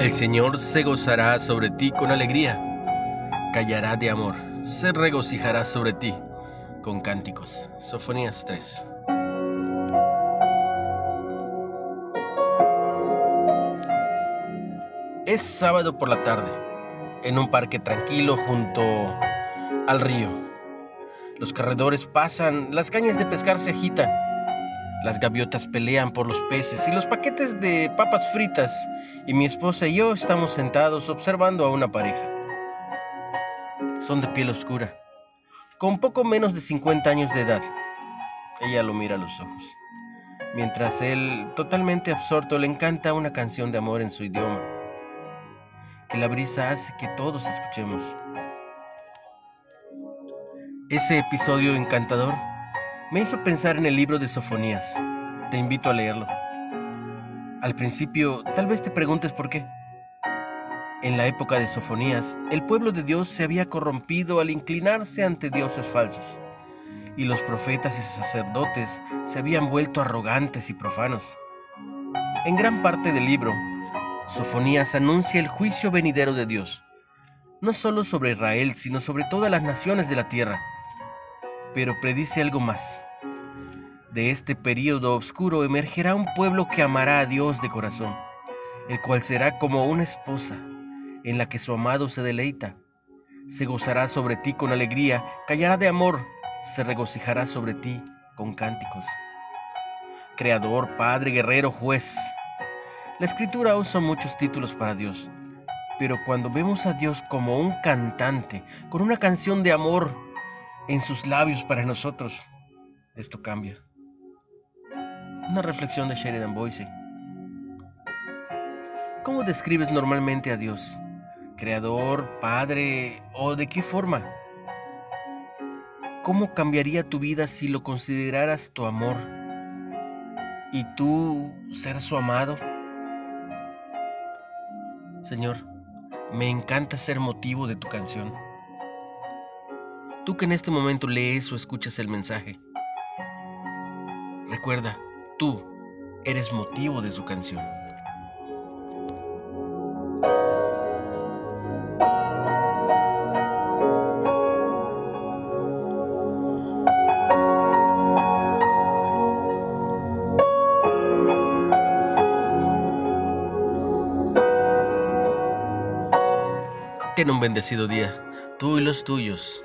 El Señor se gozará sobre ti con alegría, callará de amor, se regocijará sobre ti con cánticos. Sofonías 3. Es sábado por la tarde, en un parque tranquilo junto al río. Los corredores pasan, las cañas de pescar se agitan, las gaviotas pelean por los peces y los paquetes de papas fritas y mi esposa y yo estamos sentados observando a una pareja. Son de piel oscura, con poco menos de 50 años de edad. Ella lo mira a los ojos, mientras él, totalmente absorto, le encanta una canción de amor en su idioma, que la brisa hace que todos escuchemos. Ese episodio encantador me hizo pensar en el libro de Sofonías. Te invito a leerlo. Al principio, tal vez te preguntes por qué. En la época de Sofonías, el pueblo de Dios se había corrompido al inclinarse ante dioses falsos, y los profetas y sacerdotes se habían vuelto arrogantes y profanos. En gran parte del libro, Sofonías anuncia el juicio venidero de Dios, no solo sobre Israel, sino sobre todas las naciones de la tierra pero predice algo más. De este período oscuro emergerá un pueblo que amará a Dios de corazón, el cual será como una esposa en la que su amado se deleita. Se gozará sobre ti con alegría, callará de amor, se regocijará sobre ti con cánticos. Creador, Padre, Guerrero, Juez. La escritura usa muchos títulos para Dios, pero cuando vemos a Dios como un cantante, con una canción de amor, en sus labios para nosotros, esto cambia. Una reflexión de Sheridan Boise. ¿Cómo describes normalmente a Dios? ¿Creador, Padre o de qué forma? ¿Cómo cambiaría tu vida si lo consideraras tu amor y tú ser su amado? Señor, me encanta ser motivo de tu canción. Tú que en este momento lees o escuchas el mensaje, recuerda, tú eres motivo de su canción. Ten un bendecido día, tú y los tuyos